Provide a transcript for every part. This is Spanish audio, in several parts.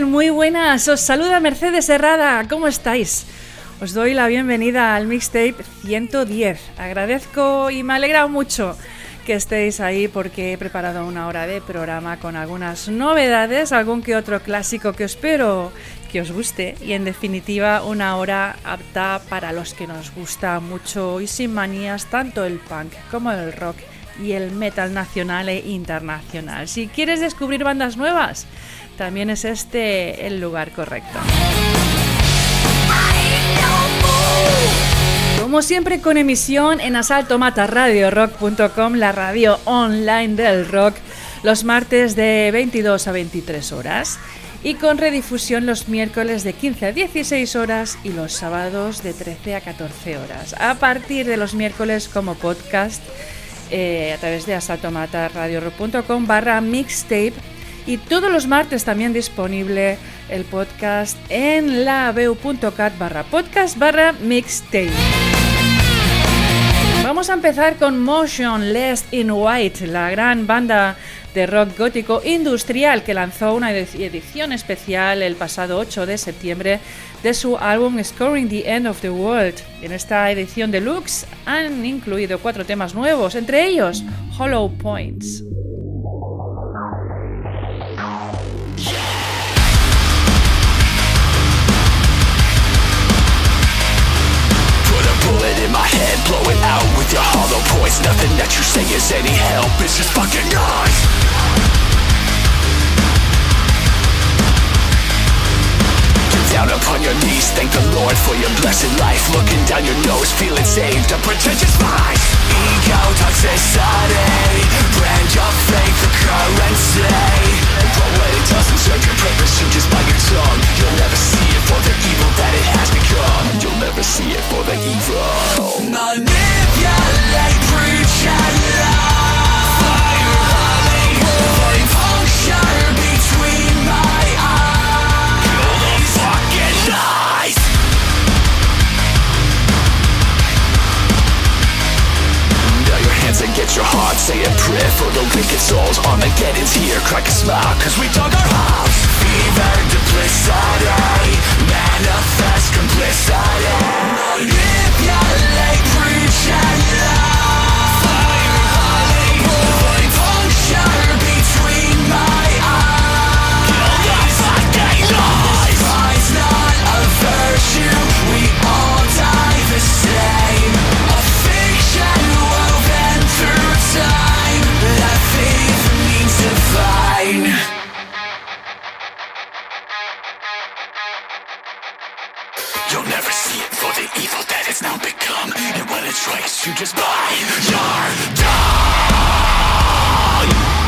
Muy buenas. Os saluda Mercedes Herrada. ¿Cómo estáis? Os doy la bienvenida al mixtape 110. Agradezco y me alegra mucho que estéis ahí porque he preparado una hora de programa con algunas novedades, algún que otro clásico que espero que os guste y en definitiva una hora apta para los que nos gusta mucho y sin manías tanto el punk como el rock y el metal nacional e internacional. Si quieres descubrir bandas nuevas, también es este el lugar correcto. Como siempre con emisión en asaltomataradiorock.com, la radio online del rock, los martes de 22 a 23 horas y con redifusión los miércoles de 15 a 16 horas y los sábados de 13 a 14 horas. A partir de los miércoles como podcast eh, a través de asaltomataradiorock.com barra mixtape y todos los martes también disponible el podcast en labeu.cat barra podcast barra mixtape. Vamos a empezar con Motionless in White, la gran banda de rock gótico industrial que lanzó una edición especial el pasado 8 de septiembre de su álbum Scoring the End of the World. En esta edición deluxe han incluido cuatro temas nuevos, entre ellos Hollow Points. Hollow Nothing that you say is any help, it's just fucking noise. Down upon your knees, thank the Lord for your blessed life. Looking down your nose, feeling saved, a pretentious vice. Ego toxicity, brand your faith the currency. But when it doesn't serve your purpose, you just bite your tongue. You'll never see it for the evil that it has become. You'll never see it for the evil. Manipulate, your heart Say a prayer for the wicked souls. Armageddon's here, crack a smile Cause we dug our Manifest complicity Manipulate, preach it's right just buy your time.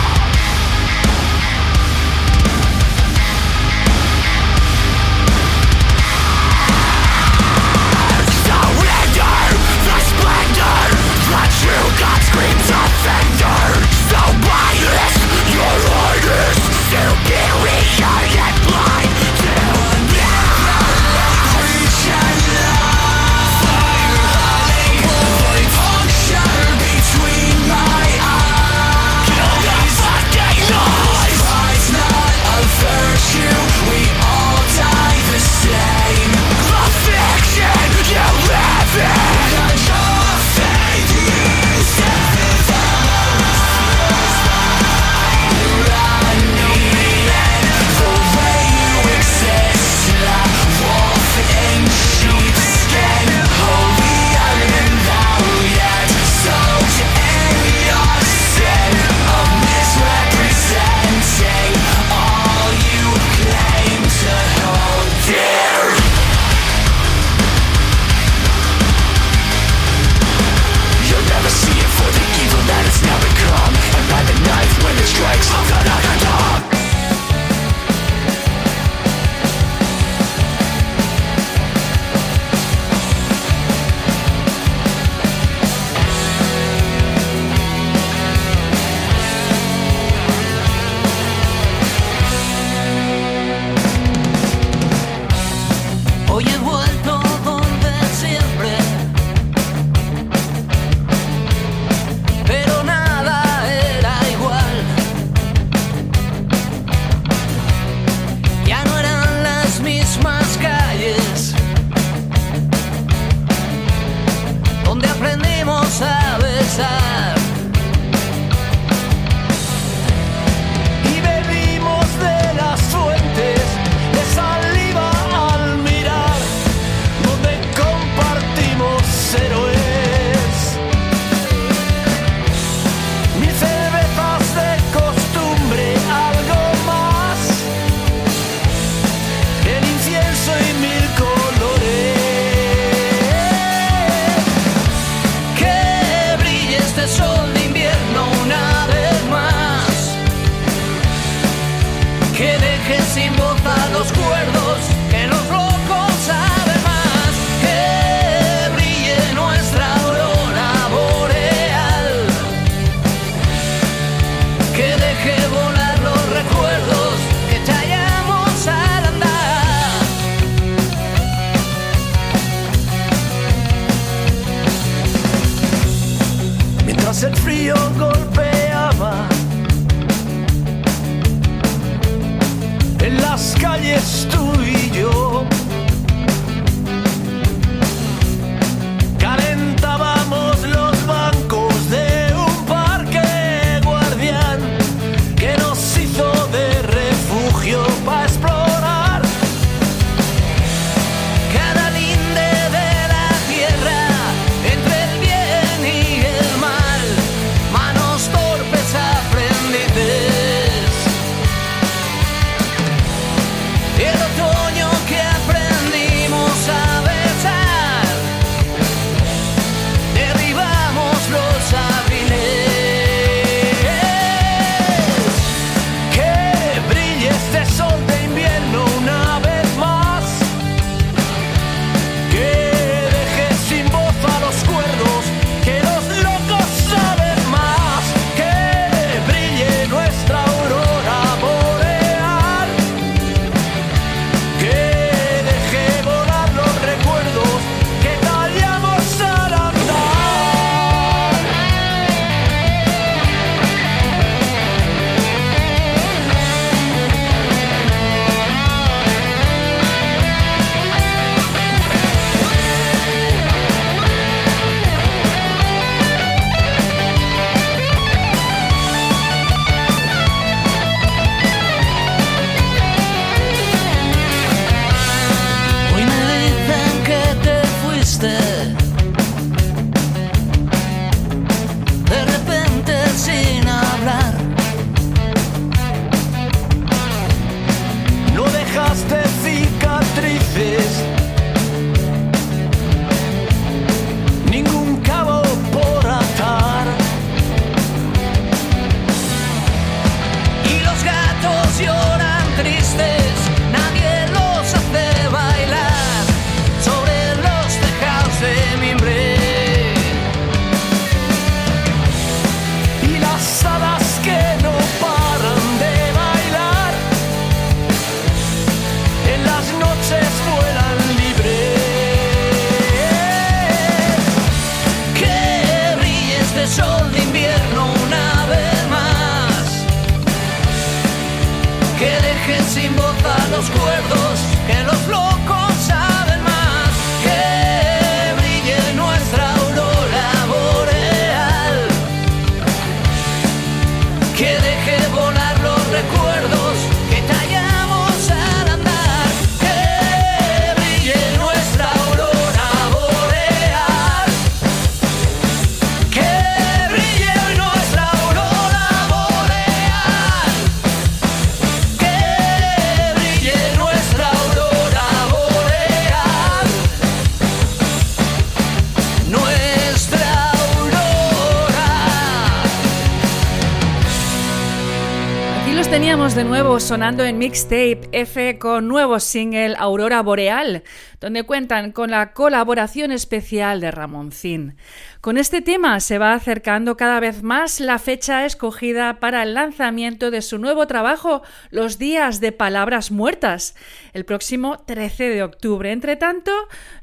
Sonando en Mixtape F con nuevo single Aurora Boreal, donde cuentan con la colaboración especial de Ramoncín. Con este tema se va acercando cada vez más la fecha escogida para el lanzamiento de su nuevo trabajo, Los Días de Palabras Muertas, el próximo 13 de octubre. Entre tanto,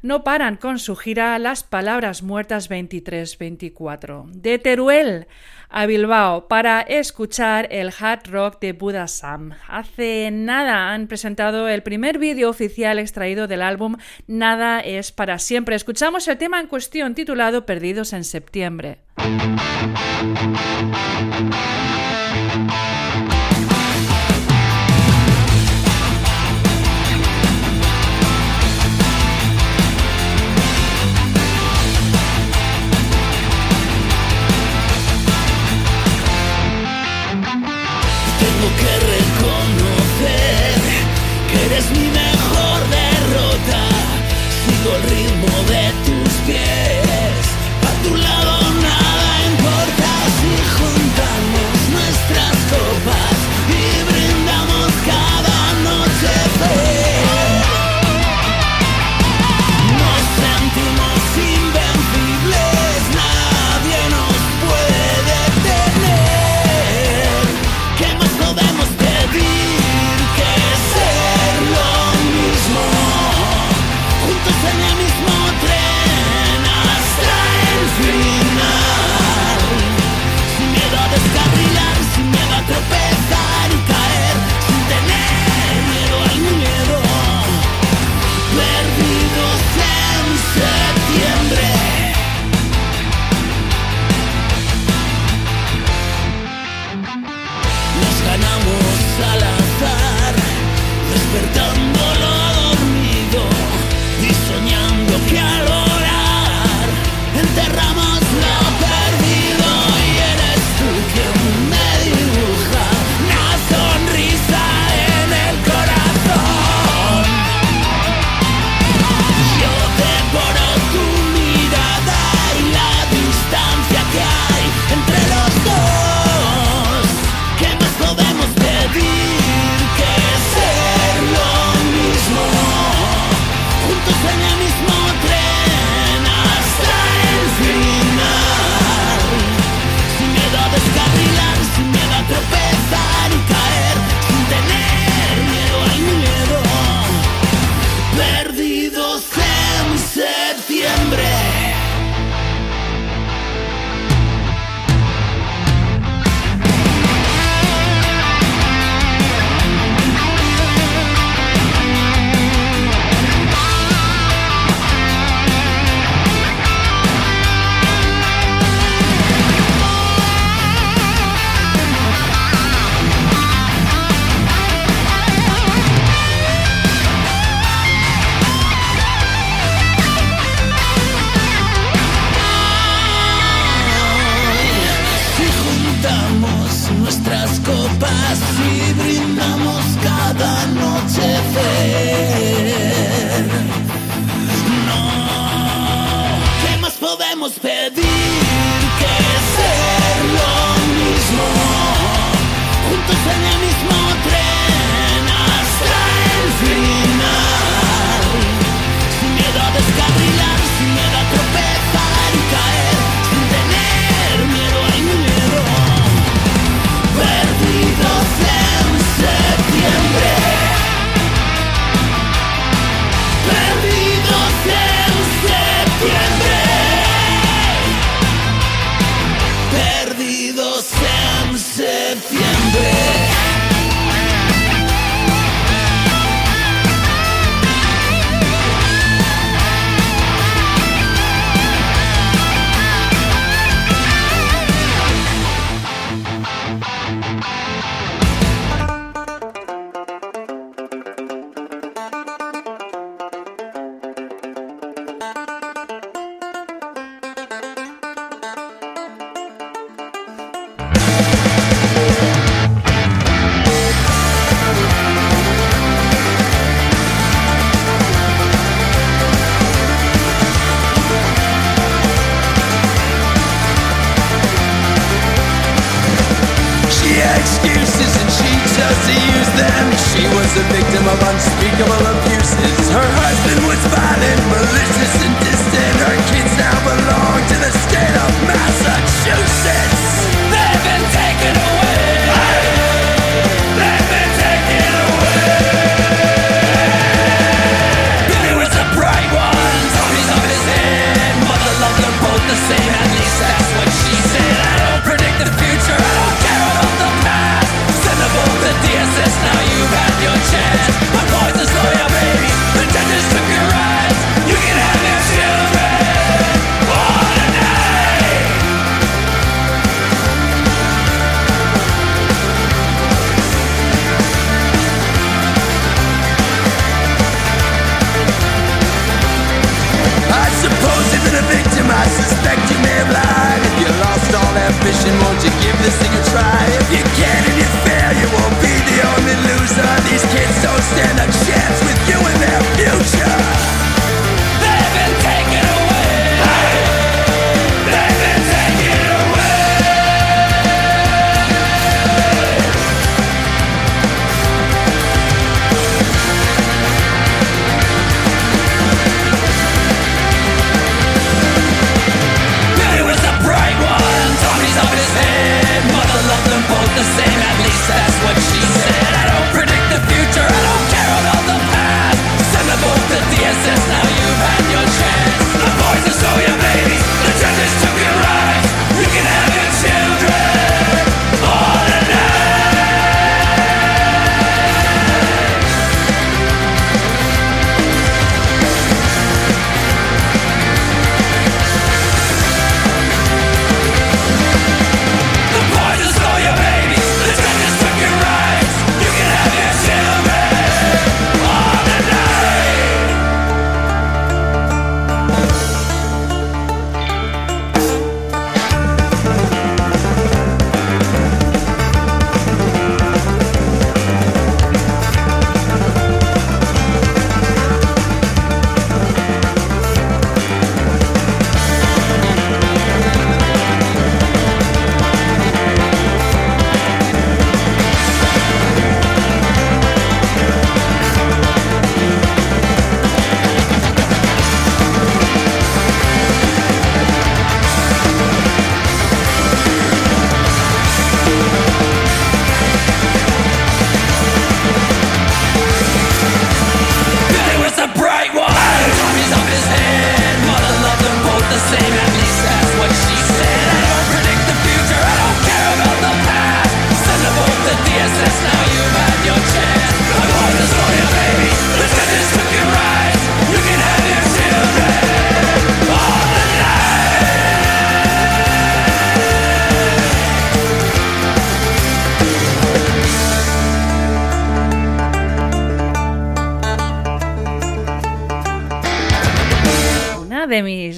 no paran con su gira Las Palabras Muertas 23-24. De Teruel a Bilbao para escuchar el hard rock de Buda Sam. Hace nada han presentado el primer vídeo oficial extraído del álbum Nada es para siempre. Escuchamos el tema en cuestión titulado Perdidos en septiembre. ambition, won't you give this thing a try? If you can and you fail, you won't be the only loser. These kids don't stand a chance.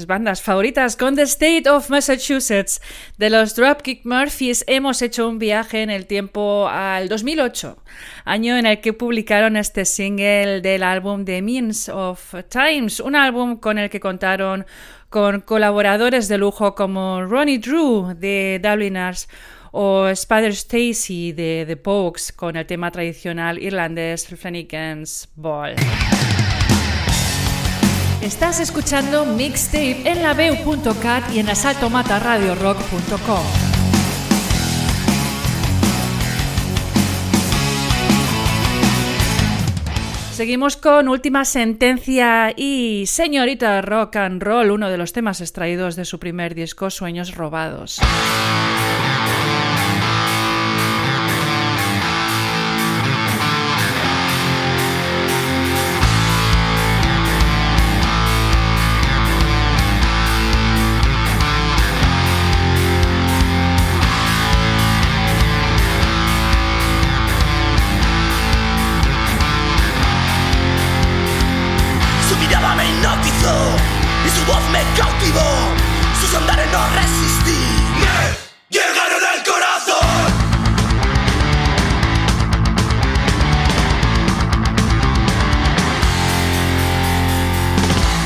bandas favoritas con The State of Massachusetts de los Dropkick Murphys hemos hecho un viaje en el tiempo al 2008, año en el que publicaron este single del álbum The Means of Times, un álbum con el que contaron con colaboradores de lujo como Ronnie Drew de Dubliners o Spider Stacy de The Pokes con el tema tradicional irlandés Flanagan's Ball. Estás escuchando Mixtape en la Beu.cat y en asaltomataradiorock.com. Seguimos con Última Sentencia y Señorita Rock and Roll, uno de los temas extraídos de su primer disco Sueños Robados. voz me cautivó, sus andares no resistí. Me llegaron al corazón.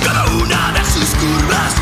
Cada una de sus curvas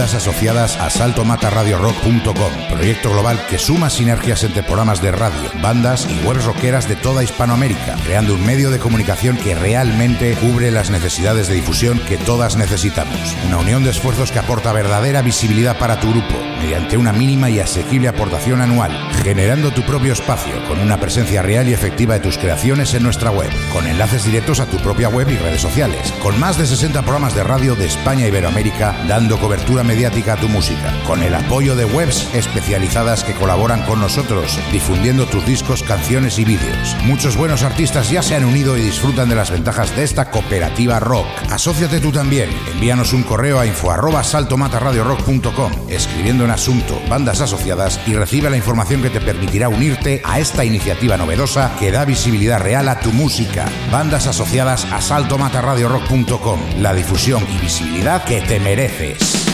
Asociadas a saltomataradiorock.com, proyecto global que suma sinergias entre programas de radio, bandas y webs rockeras de toda Hispanoamérica, creando un medio de comunicación que realmente cubre las necesidades de difusión que todas necesitamos. Una unión de esfuerzos que aporta verdadera visibilidad para tu grupo, mediante una mínima y asequible aportación anual, generando tu propio espacio con una presencia real y efectiva de tus creaciones en nuestra web, con enlaces directos a tu propia web y redes sociales, con más de 60 programas de radio de España y Iberoamérica dando cobertura mediática a tu música, con el apoyo de webs especializadas que colaboran con nosotros, difundiendo tus discos, canciones y vídeos. Muchos buenos artistas ya se han unido y disfrutan de las ventajas de esta cooperativa rock. Asociate tú también. Envíanos un correo a info arroba saltomataradiorock.com escribiendo asunto bandas asociadas y recibe la información que te permitirá unirte a esta iniciativa novedosa que da visibilidad real a tu música. Bandas asociadas a saltomataradiorock.com. La difusión y visibilidad que te mereces.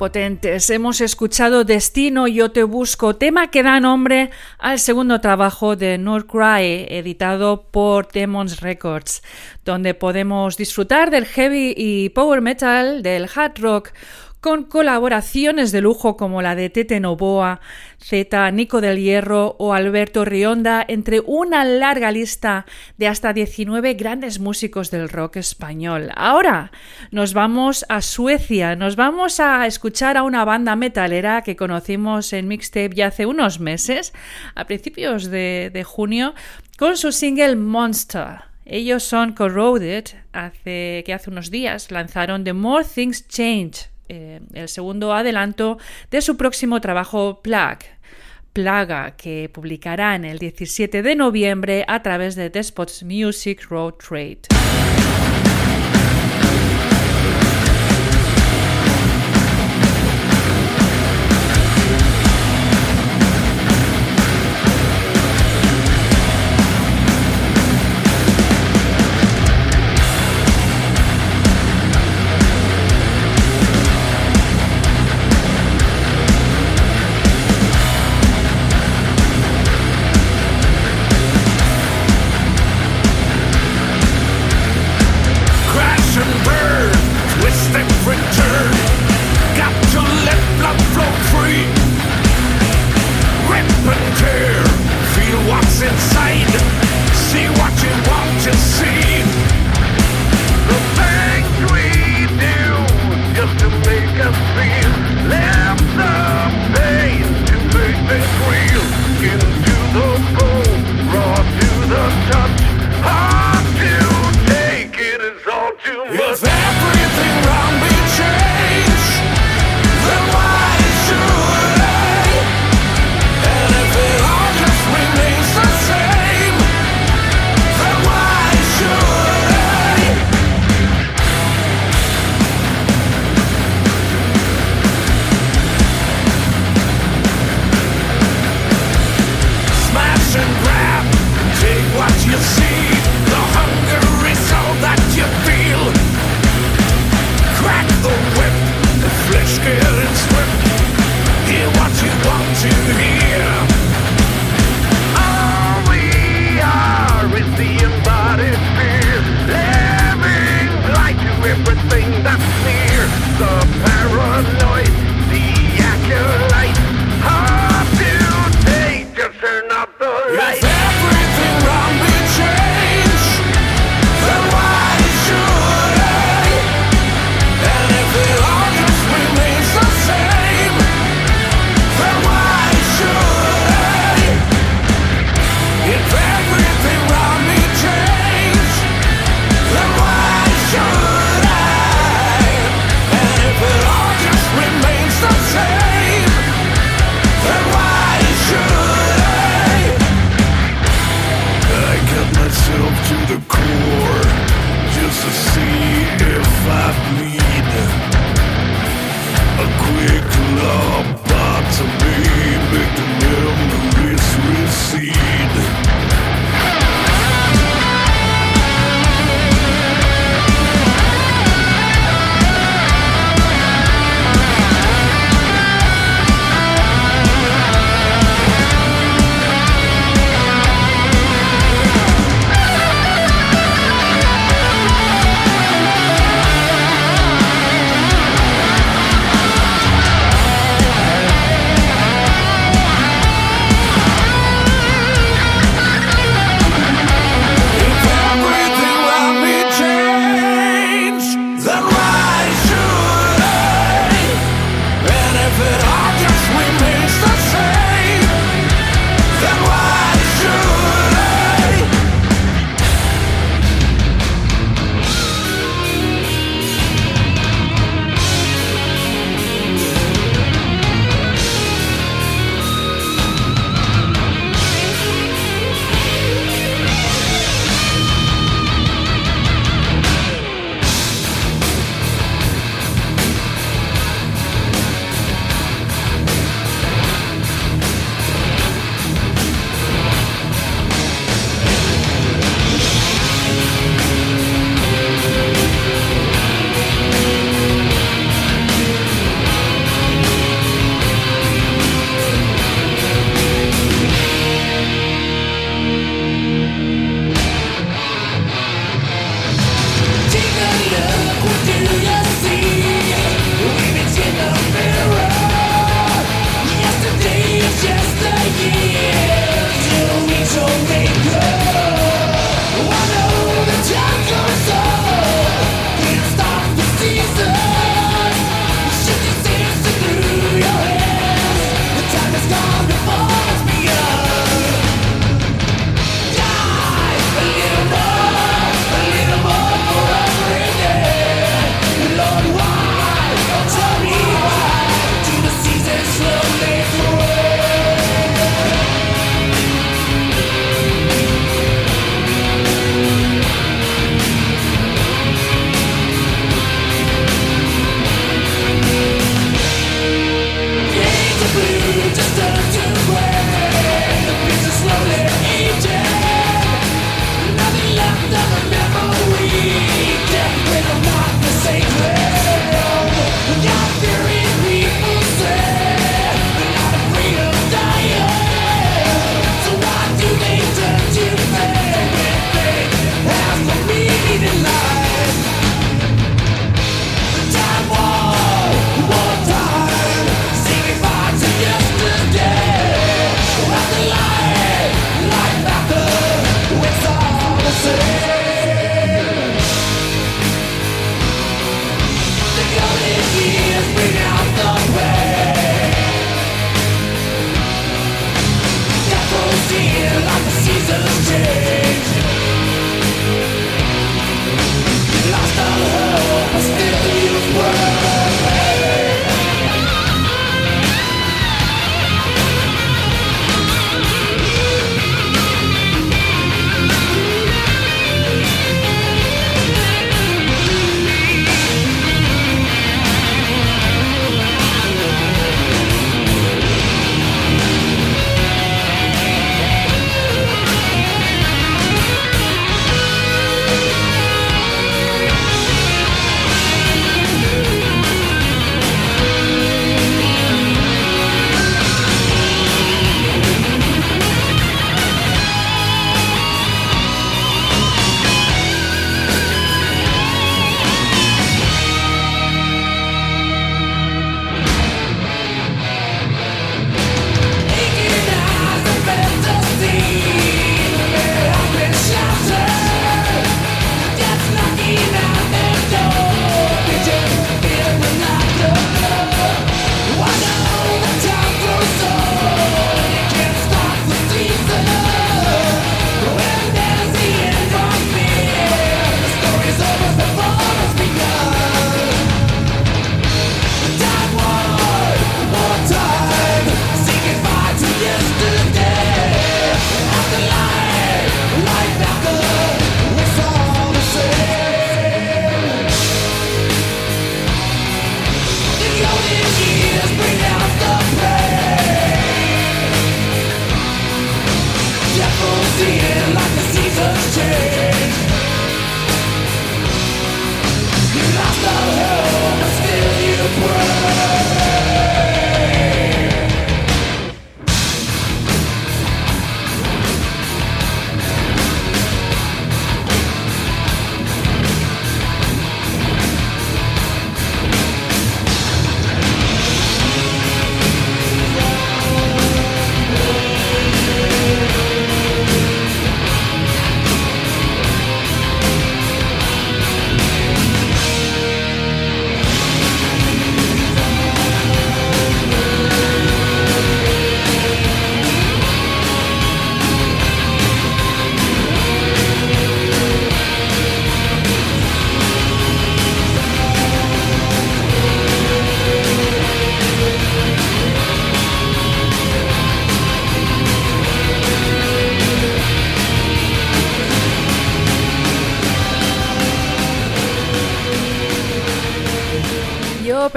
Potentes. Hemos escuchado Destino, Yo Te Busco, tema que da nombre al segundo trabajo de Cry, editado por Demons Records, donde podemos disfrutar del heavy y power metal, del hard rock, con colaboraciones de lujo como la de Tete Novoa, Z, Nico del Hierro o Alberto Rionda, entre una larga lista de hasta 19 grandes músicos del rock español. Ahora nos vamos a Suecia, nos vamos a escuchar a una banda metalera que conocimos en Mixtape ya hace unos meses, a principios de, junio, con su single Monster. Ellos son Corroded, hace, que hace unos días lanzaron The More Things Change, eh, el segundo adelanto de su próximo trabajo Plague. Plaga, que publicarán el 17 de noviembre a través de Despots Music Road Trade.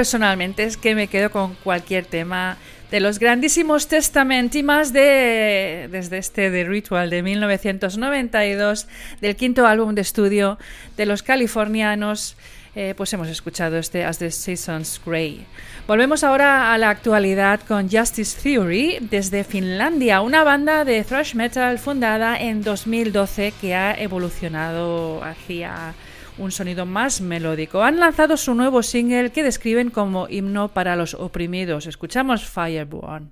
Personalmente es que me quedo con cualquier tema de los grandísimos Testament y más de desde este The Ritual de 1992 del quinto álbum de estudio de los californianos eh, pues hemos escuchado este As the Seasons Grey. Volvemos ahora a la actualidad con Justice Theory desde Finlandia, una banda de thrash metal fundada en 2012 que ha evolucionado hacia un sonido más melódico. Han lanzado su nuevo single que describen como himno para los oprimidos. Escuchamos Fireborn.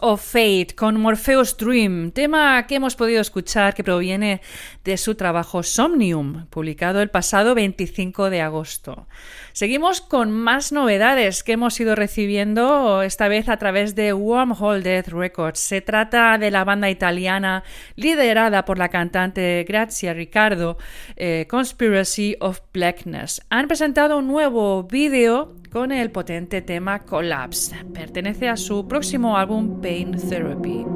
of Fate con Morpheus Dream, tema que hemos podido escuchar que proviene de su trabajo Somnium, publicado el pasado 25 de agosto. Seguimos con más novedades que hemos ido recibiendo esta vez a través de Wormhole Death Records. Se trata de la banda italiana liderada por la cantante Grazia Riccardo, eh, Conspiracy of Blackness. Han presentado un nuevo vídeo con el potente tema Collapse. Pertenece a su próximo álbum Pain Therapy.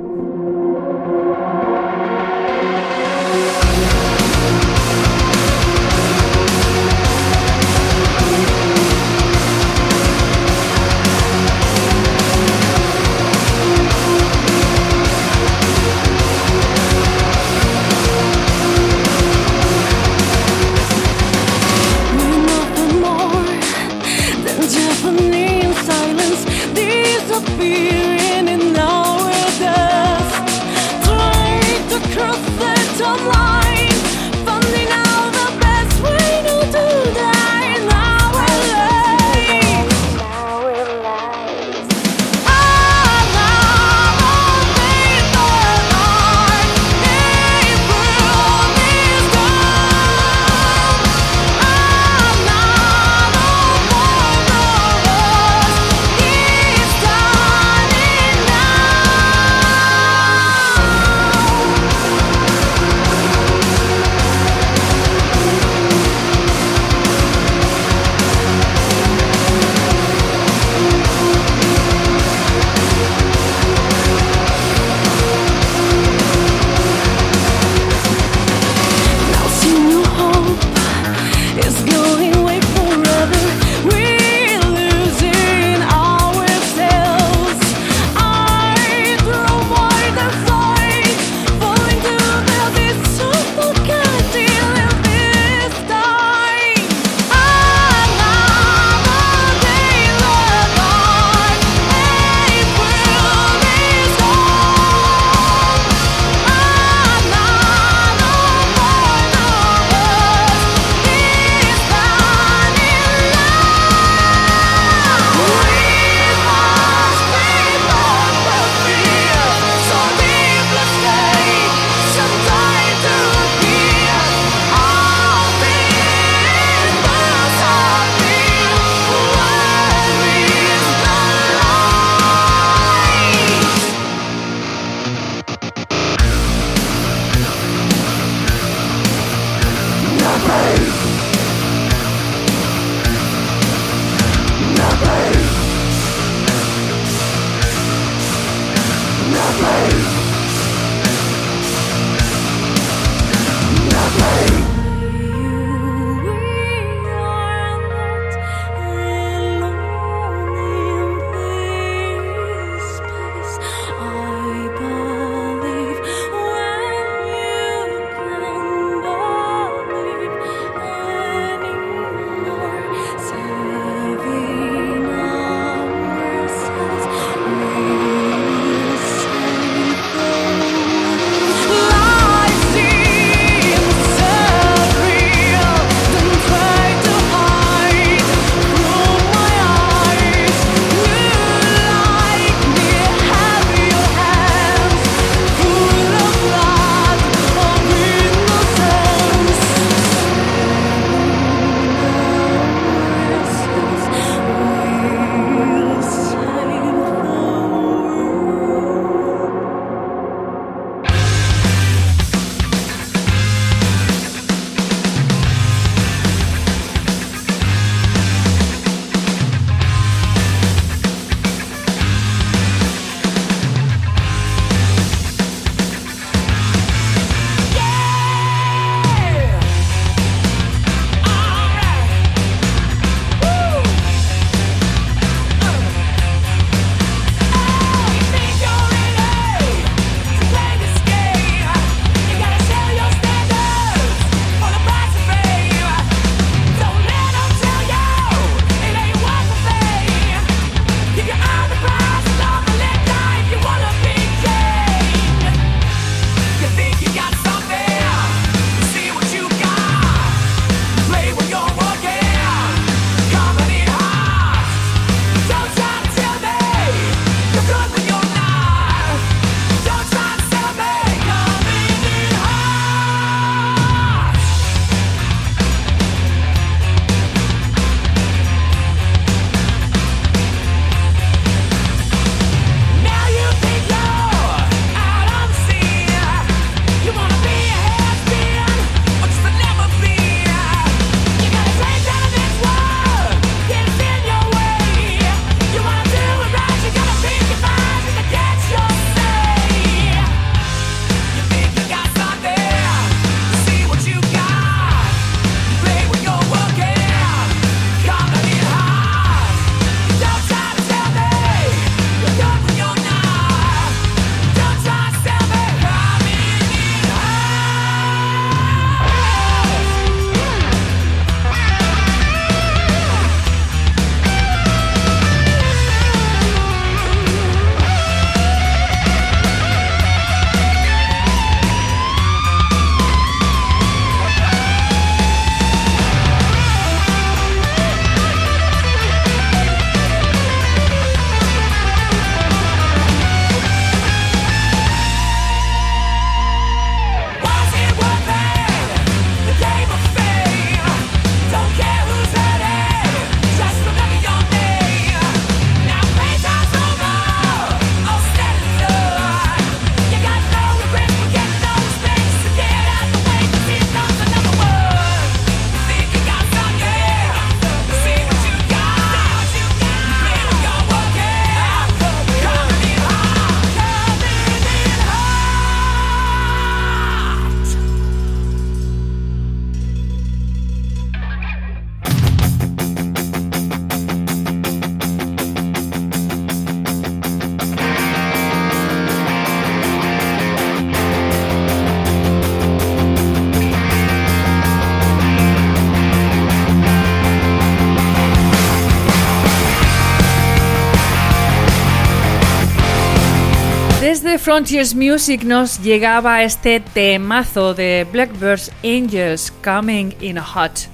Frontiers Music nos llegaba este temazo de Blackbird's Angels Coming in Hot.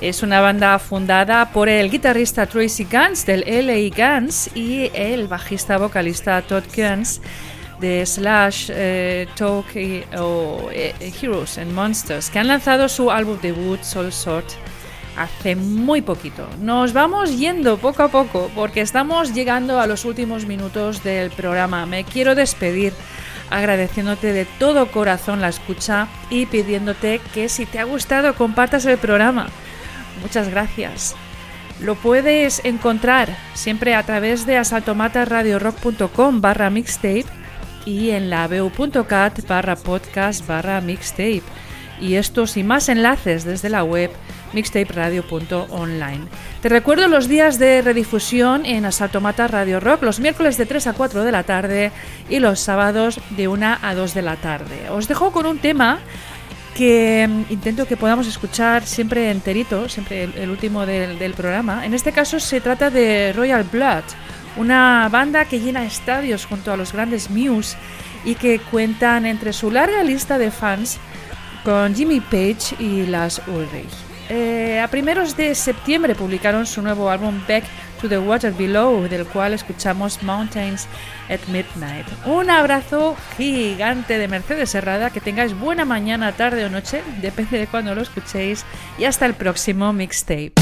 Es una banda fundada por el guitarrista Tracy Guns del LA Guns y el bajista vocalista Todd Guns de Slash, eh, Talk eh, Heroes and Monsters, que han lanzado su álbum debut Soul Sort hace muy poquito. Nos vamos yendo poco a poco porque estamos llegando a los últimos minutos del programa. Me quiero despedir agradeciéndote de todo corazón la escucha y pidiéndote que si te ha gustado compartas el programa. Muchas gracias. Lo puedes encontrar siempre a través de asaltomataradiorock.com barra mixtape y en la barra podcast barra mixtape. Y estos y más enlaces desde la web mixtaperadio.online. Te recuerdo los días de redifusión en Asaltomata Radio Rock, los miércoles de 3 a 4 de la tarde y los sábados de 1 a 2 de la tarde. Os dejo con un tema que mm, intento que podamos escuchar siempre enterito, siempre el, último del, del, programa. En este caso se trata de Royal Blood, una banda que llena estadios junto a los grandes Muse y que cuentan entre su larga lista de fans con Jimmy Page y las Ulrich. Eh, a primeros de septiembre publicaron su nuevo álbum Back to the Water Below, del cual escuchamos Mountains at Midnight. Un abrazo gigante de Mercedes Serrada, que tengáis buena mañana, tarde o noche, depende de cuando lo escuchéis, y hasta el próximo mixtape.